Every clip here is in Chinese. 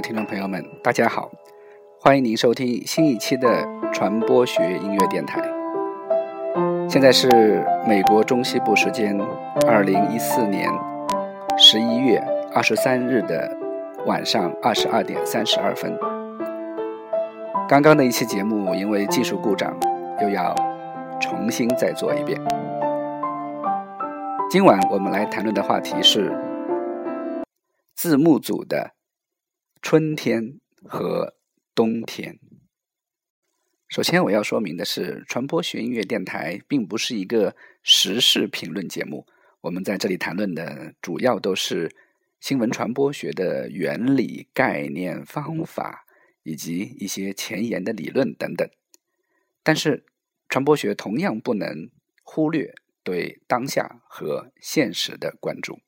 听众朋友们，大家好，欢迎您收听新一期的传播学音乐电台。现在是美国中西部时间二零一四年十一月二十三日的晚上二十二点三十二分。刚刚的一期节目因为技术故障，又要重新再做一遍。今晚我们来谈论的话题是字幕组的春天和冬天。首先，我要说明的是，传播学音乐电台并不是一个时事评论节目。我们在这里谈论的主要都是新闻传播学的原理、概念、方法，以及一些前沿的理论等等。但是，传播学同样不能忽略。对当下和现实的关注，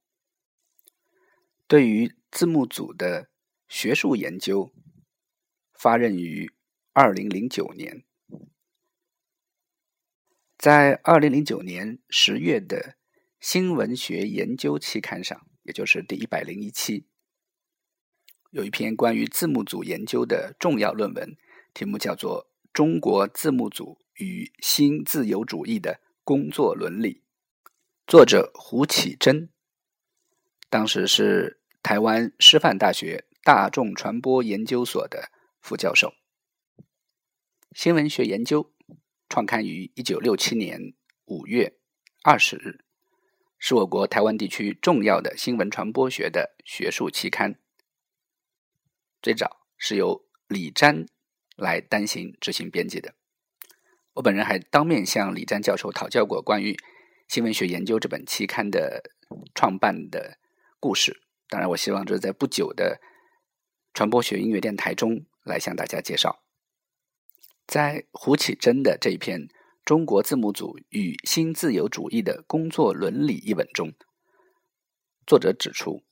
对于字幕组的学术研究，发轫于二零零九年，在二零零九年十月的《新闻学研究》期刊上，也就是第一百零一期，有一篇关于字幕组研究的重要论文，题目叫做《中国字幕组与新自由主义的》。工作伦理，作者胡启珍，当时是台湾师范大学大众传播研究所的副教授。新闻学研究创刊于一九六七年五月二十日，是我国台湾地区重要的新闻传播学的学术期刊。最早是由李瞻来担行执行编辑的。我本人还当面向李瞻教授讨教过关于《新闻学研究》这本期刊的创办的故事。当然，我希望这在不久的传播学音乐电台中来向大家介绍。在胡启珍的这一篇《中国字幕组与新自由主义的工作伦理》一文中，作者指出，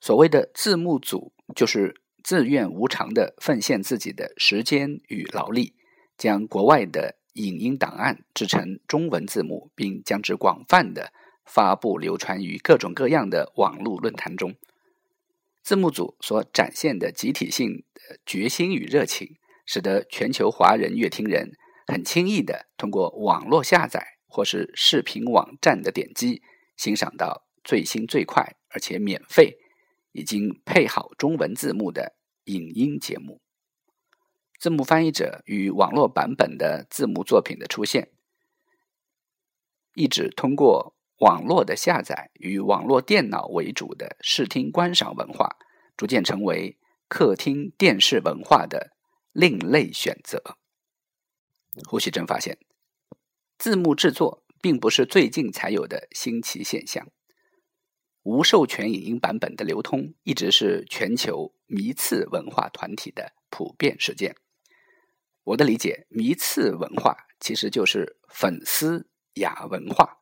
所谓的字幕组就是自愿无偿的奉献自己的时间与劳力。将国外的影音档案制成中文字幕，并将之广泛的发布流传于各种各样的网络论坛中。字幕组所展现的集体性的决心与热情，使得全球华人乐听人很轻易的通过网络下载或是视频网站的点击，欣赏到最新最快而且免费、已经配好中文字幕的影音节目。字幕翻译者与网络版本的字幕作品的出现，一直通过网络的下载与网络电脑为主的视听观赏文化，逐渐成为客厅电视文化的另类选择。胡锡珍发现，字幕制作并不是最近才有的新奇现象，无授权影音版本的流通一直是全球迷次文化团体的普遍事件。我的理解，迷次文化其实就是粉丝亚文化。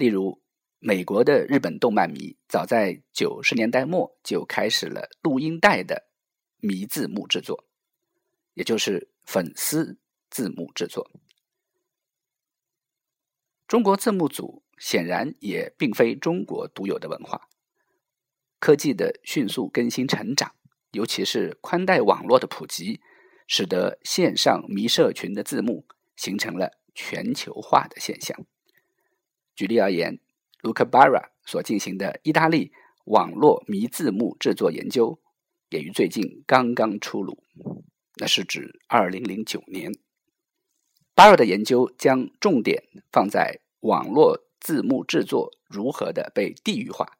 例如，美国的日本动漫迷早在九十年代末就开始了录音带的迷字幕制作，也就是粉丝字幕制作。中国字幕组显然也并非中国独有的文化。科技的迅速更新成长，尤其是宽带网络的普及。使得线上迷社群的字幕形成了全球化的现象。举例而言，Luca Barra 所进行的意大利网络迷字幕制作研究，也于最近刚刚出炉。那是指2009年，Barra 的研究将重点放在网络字幕制作如何的被地域化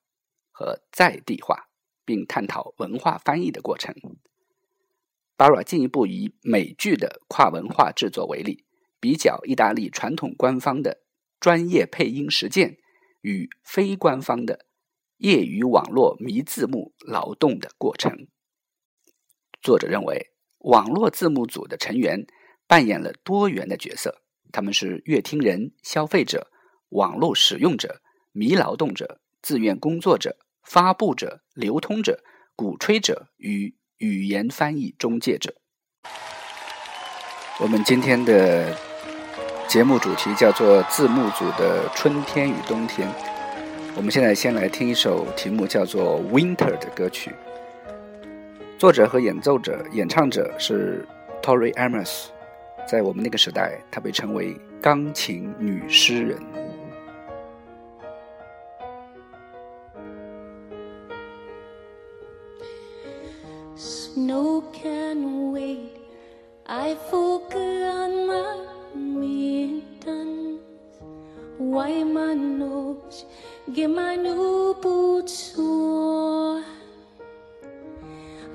和在地化，并探讨文化翻译的过程。巴尔进一步以美剧的跨文化制作为例，比较意大利传统官方的专业配音实践与非官方的业余网络迷字幕劳动的过程。作者认为，网络字幕组的成员扮演了多元的角色，他们是乐听人、消费者、网络使用者、迷劳动者、自愿工作者、发布者、流通者、鼓吹者与。语言翻译中介者。我们今天的节目主题叫做字幕组的春天与冬天。我们现在先来听一首题目叫做《Winter》的歌曲，作者和演奏者、演唱者是 Tori Amos，在我们那个时代，她被称为钢琴女诗人。Snow can wait. I forgot my Get my new boots on.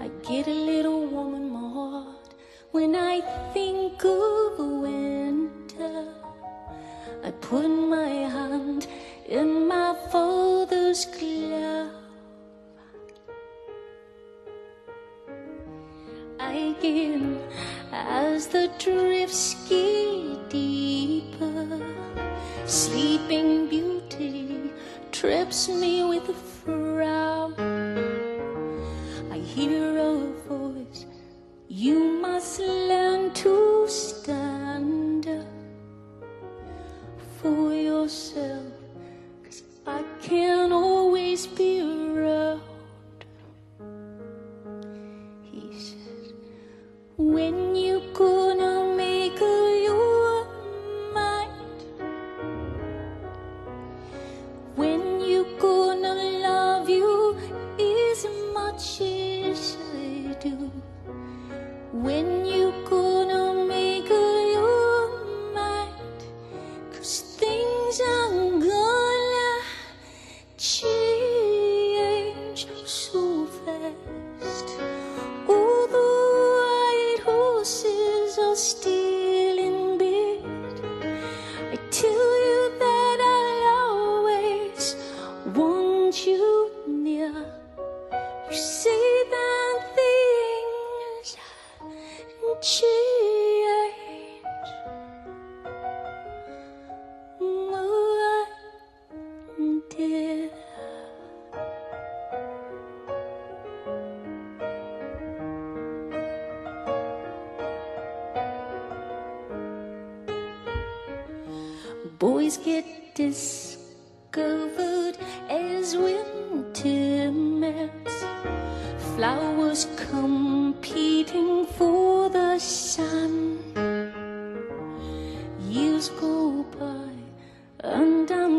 I get a little warm in my heart when I think of winter. I put my hand in my father's glove. I again as the drifts get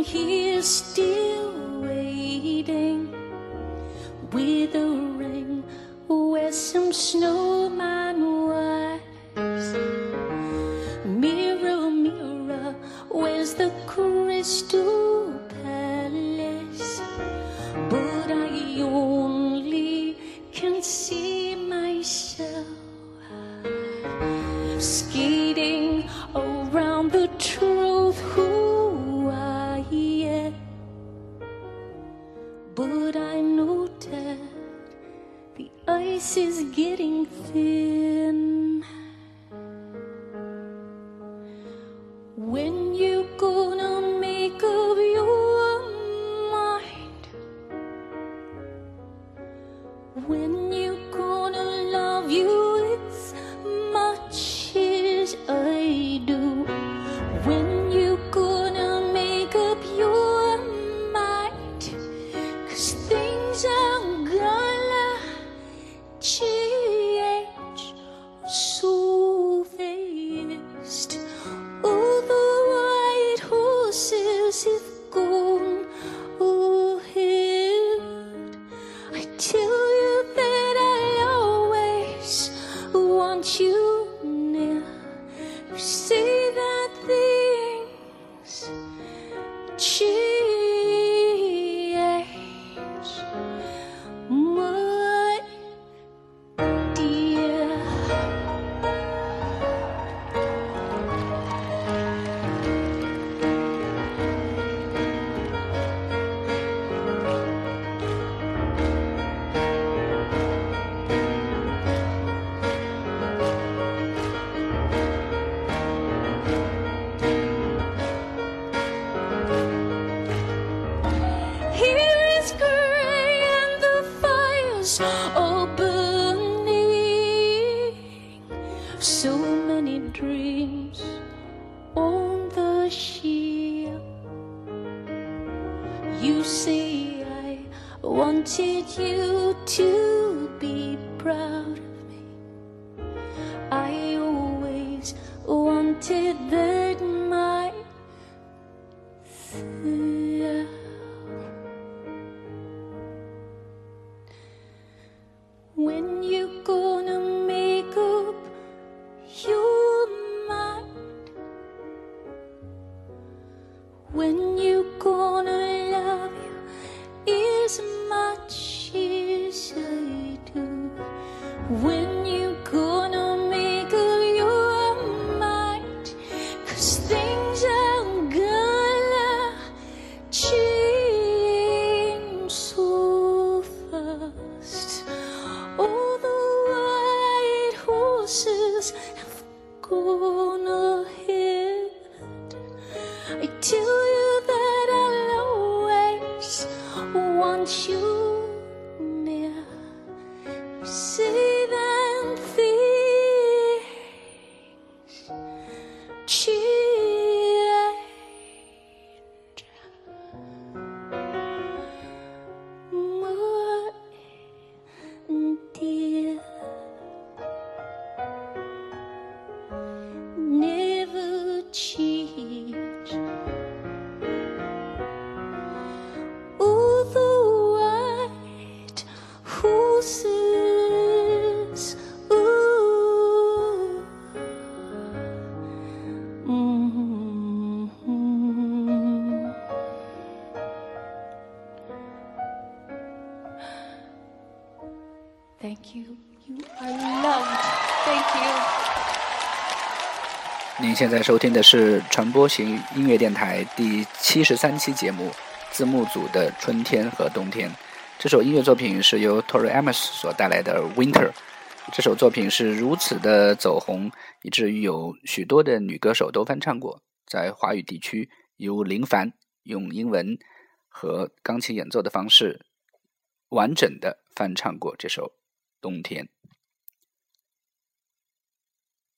here still waiting. With a ring where some snowman 您现在收听的是传播型音乐电台第七十三期节目《字幕组的春天和冬天》。这首音乐作品是由 Tori Amos 所带来的《Winter》。这首作品是如此的走红，以至于有许多的女歌手都翻唱过。在华语地区，由林凡用英文和钢琴演奏的方式，完整的翻唱过这首《冬天》。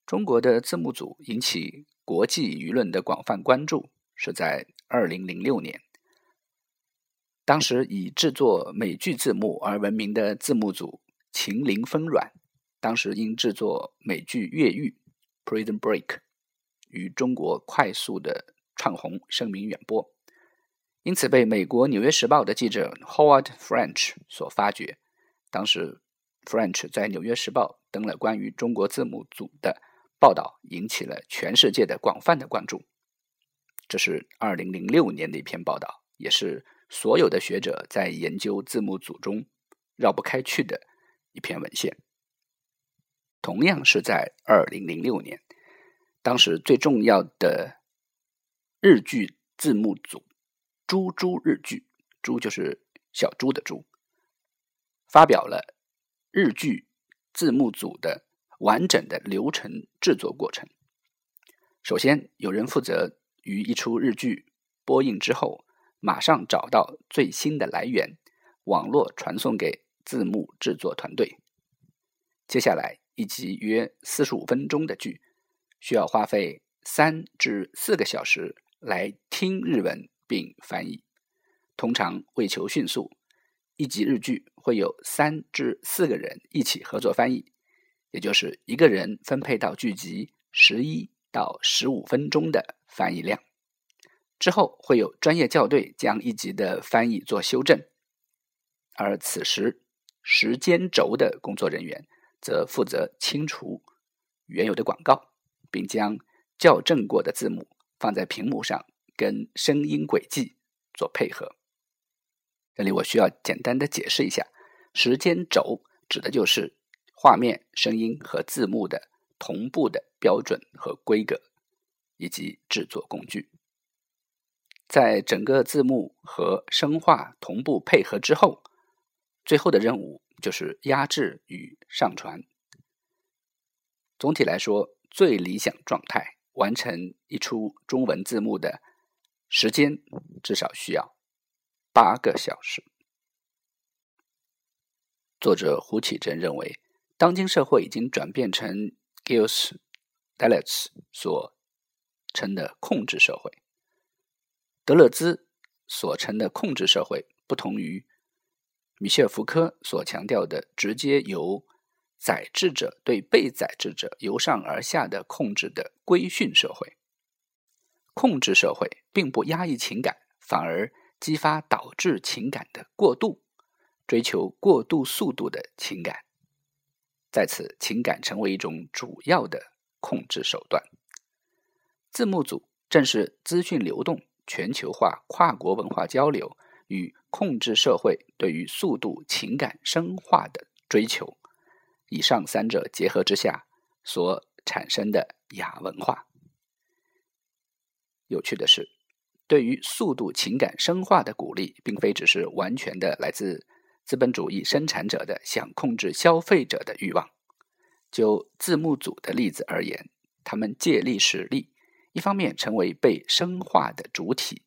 中国的字幕组引起国际舆论的广泛关注，是在二零零六年。当时以制作美剧字幕而闻名的字幕组秦岭风软，当时因制作美剧《越狱》（Prison Break） 于中国快速的窜红，声名远播，因此被美国《纽约时报》的记者 Howard French 所发掘。当时，French 在《纽约时报》登了关于中国字幕组的报道，引起了全世界的广泛的关注。这是二零零六年的一篇报道，也是所有的学者在研究字幕组中绕不开去的一篇文献。同样是在二零零六年，当时最重要的日剧字幕组“猪猪日剧”，猪就是小猪的猪，发表了日剧字幕组的完整的流程制作过程。首先，有人负责于一出日剧播映之后，马上找到最新的来源，网络传送给字幕制作团队。接下来，一集约四十五分钟的剧，需要花费三至四个小时来听日文并翻译。通常为求迅速，一集日剧会有三至四个人一起合作翻译，也就是一个人分配到剧集十一到十五分钟的翻译量。之后会有专业校对将一集的翻译做修正，而此时时间轴的工作人员则负责清除原有的广告，并将校正过的字幕放在屏幕上跟声音轨迹做配合。这里我需要简单的解释一下，时间轴指的就是画面、声音和字幕的同步的标准和规格，以及制作工具。在整个字幕和声画同步配合之后，最后的任务就是压制与上传。总体来说，最理想状态完成一出中文字幕的时间至少需要八个小时。作者胡启真认为，当今社会已经转变成 Gills Deleuze 所称的控制社会。德勒兹所称的控制社会，不同于米歇尔·福柯所强调的直接由宰制者对被宰制者由上而下的控制的规训社会。控制社会并不压抑情感，反而激发导致情感的过度，追求过度速度的情感，在此情感成为一种主要的控制手段。字幕组正是资讯流动、全球化、跨国文化交流与控制社会对于速度情感深化的追求，以上三者结合之下所产生的亚文化。有趣的是，对于速度情感深化的鼓励，并非只是完全的来自资本主义生产者的想控制消费者的欲望。就字幕组的例子而言，他们借力使力，一方面成为被深化的主体，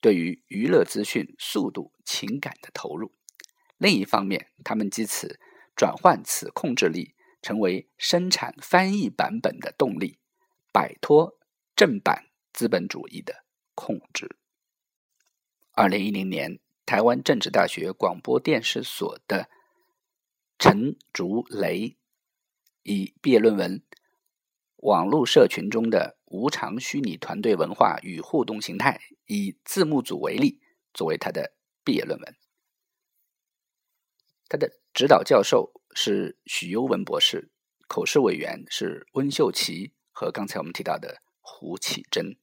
对于娱乐资讯速度情感的投入；另一方面，他们借此转换此控制力，成为生产翻译版本的动力，摆脱正版。资本主义的控制。二零一零年，台湾政治大学广播电视所的陈竹雷以毕业论文《网络社群中的无偿虚拟团队文化与互动形态》，以字幕组为例，作为他的毕业论文。他的指导教授是许攸文博士，口试委员是温秀琪和刚才我们提到的胡启珍。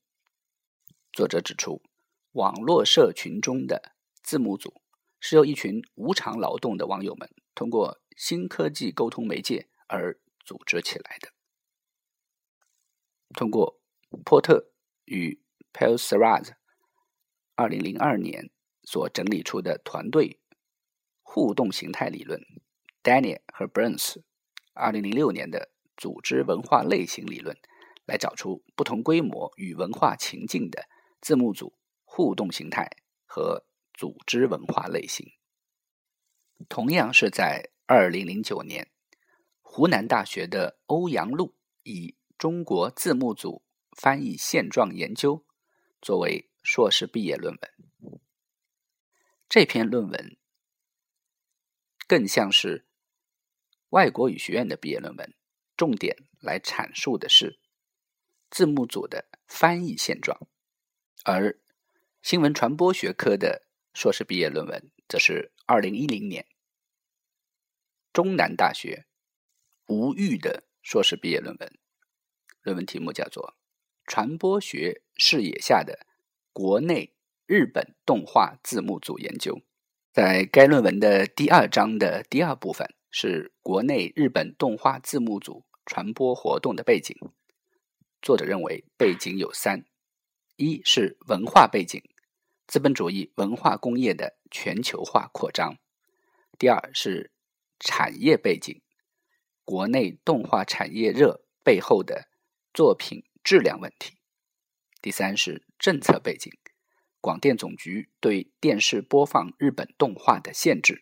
作者指出，网络社群中的字幕组是由一群无偿劳动的网友们通过新科技沟通媒介而组织起来的。通过波特与 p e l s e r a z 二零零二年所整理出的团队互动形态理论，Daniel 和 Burns 二零零六年的组织文化类型理论，来找出不同规模与文化情境的。字幕组互动形态和组织文化类型，同样是在二零零九年，湖南大学的欧阳路以《中国字幕组翻译现状研究》作为硕士毕业论文。这篇论文更像是外国语学院的毕业论文，重点来阐述的是字幕组的翻译现状。而新闻传播学科的硕士毕业论文，则是二零一零年中南大学吴玉的硕士毕业论文，论文题目叫做《传播学视野下的国内日本动画字幕组研究》。在该论文的第二章的第二部分，是国内日本动画字幕组传播活动的背景。作者认为背景有三。一是文化背景，资本主义文化工业的全球化扩张；第二是产业背景，国内动画产业热背后的作品质量问题；第三是政策背景，广电总局对电视播放日本动画的限制。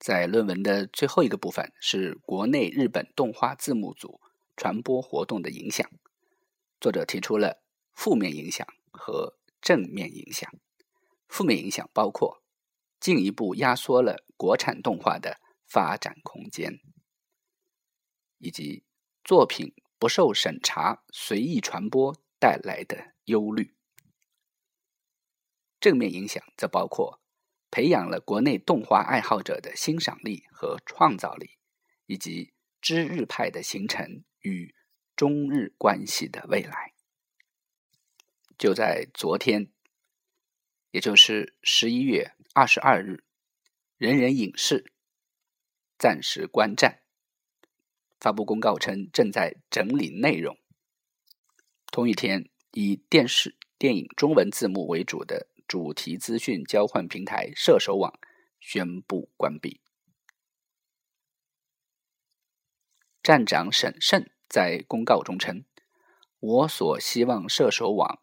在论文的最后一个部分是国内日本动画字幕组传播活动的影响，作者提出了。负面影响和正面影响。负面影响包括进一步压缩了国产动画的发展空间，以及作品不受审查随意传播带来的忧虑。正面影响则包括培养了国内动画爱好者的欣赏力和创造力，以及知日派的形成与中日关系的未来。就在昨天，也就是十一月二十二日，人人影视暂时关站，发布公告称正在整理内容。同一天，以电视、电影中文字幕为主的主题资讯交换平台射手网宣布关闭。站长沈胜在公告中称：“我所希望射手网。”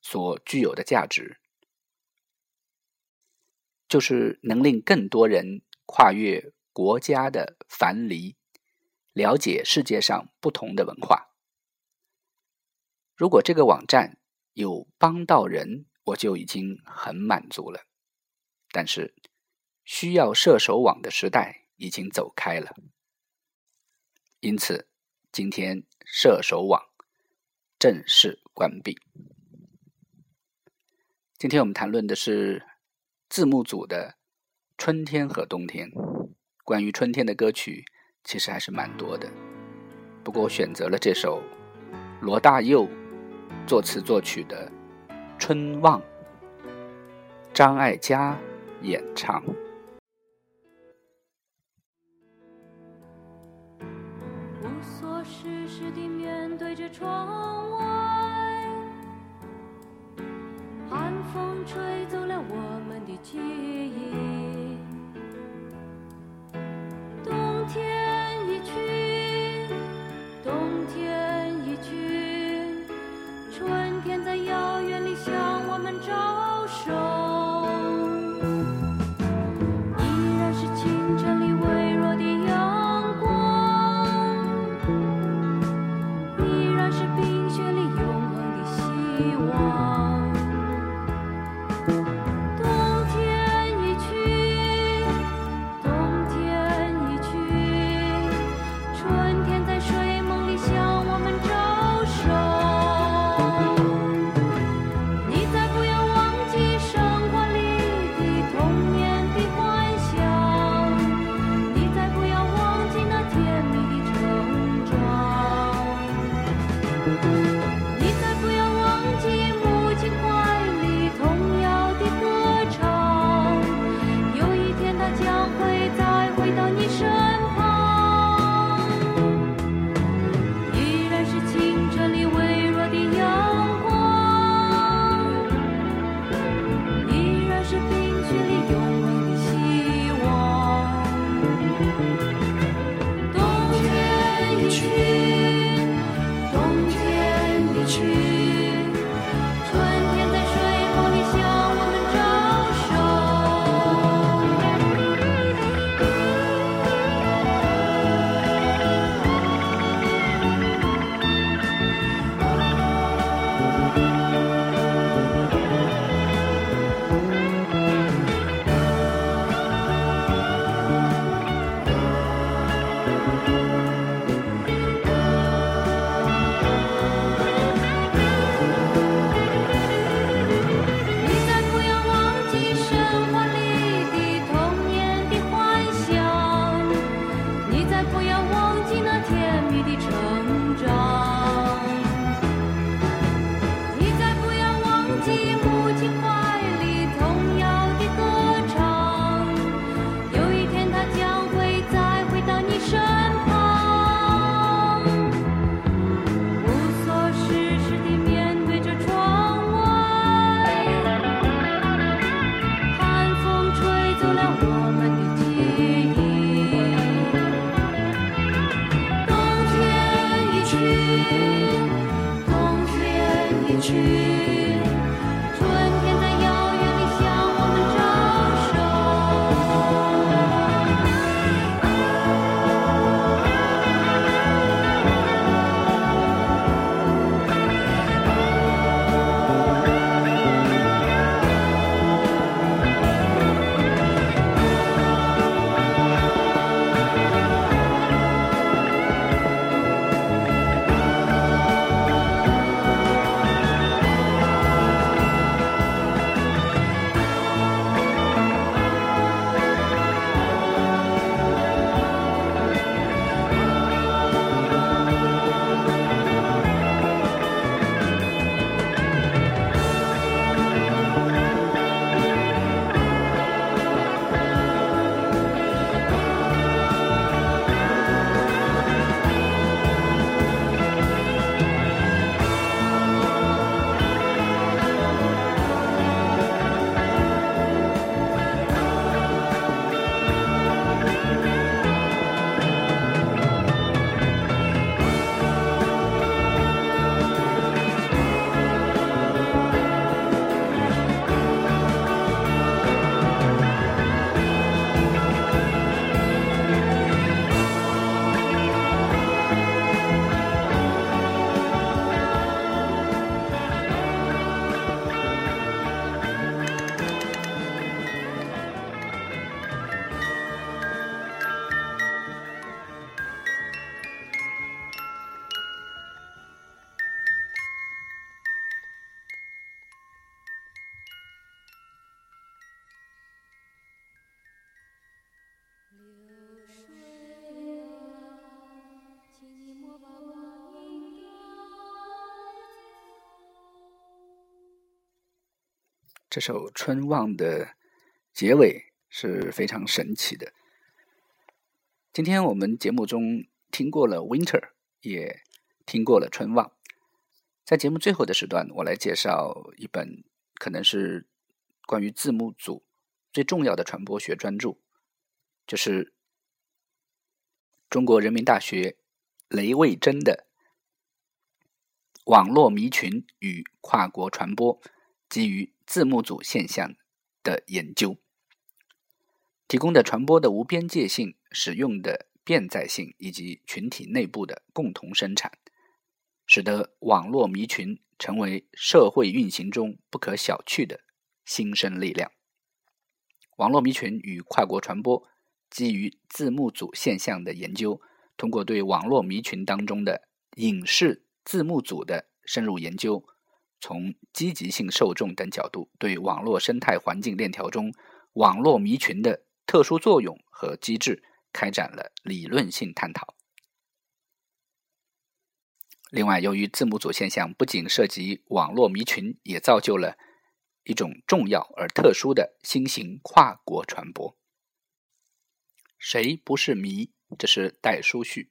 所具有的价值。就是能令更多人跨越国家的藩篱了解世界上不同的文化。如果这个网站有帮到人我就已经很满足了。但是需要射手网的时代已经走开了。因此今天射手网正式关闭。今天我们谈论的是字幕组的春天和冬天关于春天的歌曲其实还是蛮多的。不过我选择了这首罗大佑作词作曲的春望张艾嘉演唱。无所事事地面对着窗外风吹走了我们的记忆。这首《春望》的结尾是非常神奇的。今天我们节目中听过了《Winter》，也听过了《春望》。在节目最后的时段，我来介绍一本可能是关于字幕组最重要的传播学专著，就是中国人民大学雷卫珍的《网络迷群与跨国传播基于字幕组现象的研究》，提供的传播的无边界性、使用的变在性以及群体内部的共同生产。使得网络迷群成为社会运行中不可小觑的新生力量。网络迷群与跨国传播基于字幕组现象的研究，通过对网络迷群当中的影视字幕组的深入研究，从积极性受众等角度，对网络生态环境链条中网络迷群的特殊作用和机制开展了理论性探讨。另外，由于字母组现象不仅涉及网络迷群，也造就了一种重要而特殊的新型跨国传播。谁不是迷？这是代书序。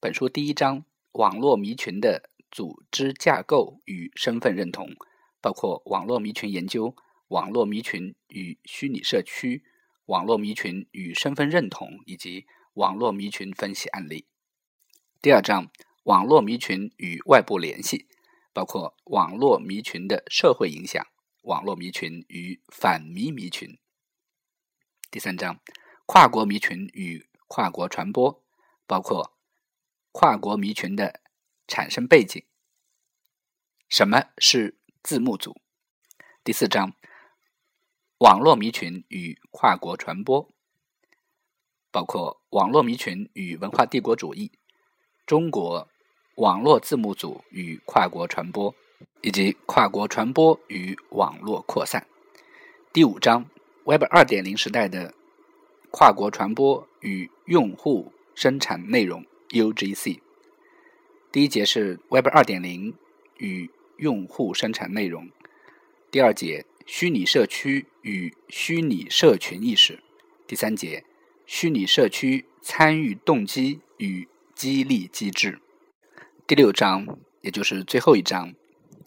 本书第一章：网络迷群的组织架构与身份认同，包括网络迷群研究、网络迷群与虚拟社区、网络迷群与身份认同以及网络迷群分析案例。第二章。网络迷群与外部联系，包括网络迷群的社会影响；网络迷群与反迷迷群。第三章，跨国迷群与跨国传播，包括跨国迷群的产生背景。什么是字幕组？第四章，网络迷群与跨国传播，包括网络迷群与文化帝国主义，中国。网络字幕组与跨国传播，以及跨国传播与网络扩散。第五章，Web 二点零时代的跨国传播与用户生产内容 （UGC）。第一节是 Web 二点零与用户生产内容。第二节，虚拟社区与虚拟社群意识。第三节，虚拟社区参与动机与激励机制。第六章，也就是最后一章，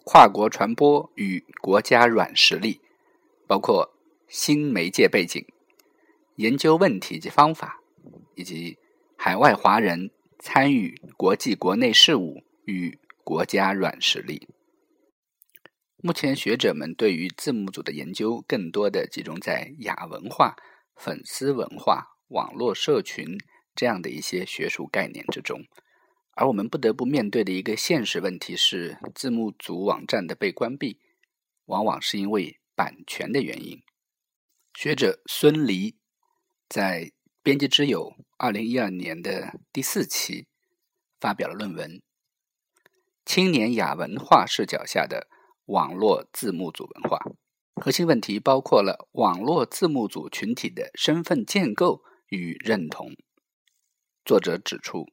跨国传播与国家软实力，包括新媒介背景、研究问题及方法，以及海外华人参与国际国内事务与国家软实力。目前，学者们对于字幕组的研究更多的集中在亚文化、粉丝文化、网络社群这样的一些学术概念之中。而我们不得不面对的一个现实问题是，字幕组网站的被关闭，往往是因为版权的原因。学者孙黎在《编辑之友》二零一二年的第四期发表了论文《青年亚文化视角下的网络字幕组文化》，核心问题包括了网络字幕组群体的身份建构与认同。作者指出。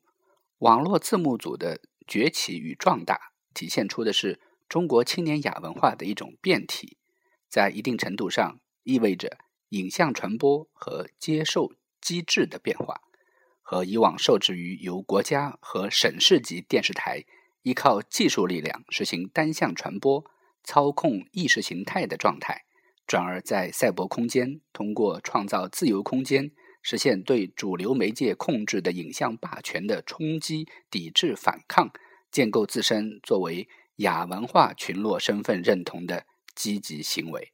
网络字幕组的崛起与壮大，体现出的是中国青年亚文化的一种变体，在一定程度上意味着影像传播和接受机制的变化，和以往受制于由国家和省市级电视台依靠技术力量实行单向传播、操控意识形态的状态，转而在赛博空间通过创造自由空间。实现对主流媒介控制的影像霸权的冲击、抵制、反抗，建构自身作为亚文化群落身份认同的积极行为。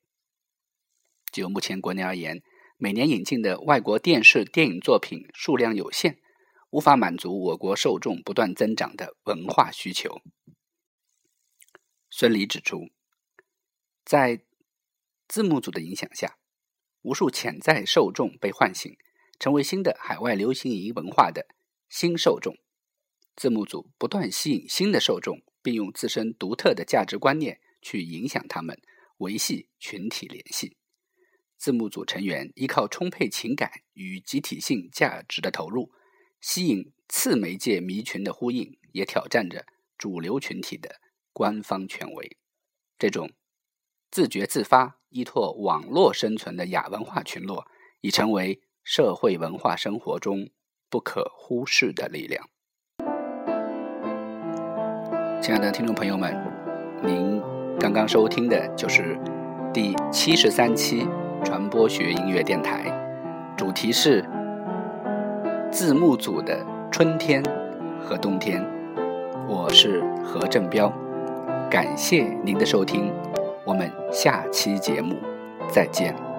就目前国内而言，每年引进的外国电视、电影作品数量有限，无法满足我国受众不断增长的文化需求。孙犁指出，在字幕组的影响下，无数潜在受众被唤醒。成为新的海外流行影文化的新受众，字幕组不断吸引新的受众，并用自身独特的价值观念去影响他们，维系群体联系。字幕组成员依靠充沛情感与集体性价值的投入，吸引次媒介迷群的呼应，也挑战着主流群体的官方权威。这种自觉自发、依托网络生存的亚文化群落，已成为社会文化生活中不可忽视的力量。亲爱的听众朋友们，您刚刚收听的就是第七十三期传播学音乐电台，主题是字幕组的春天和冬天。我是何振彪，感谢您的收听，我们下期节目再见。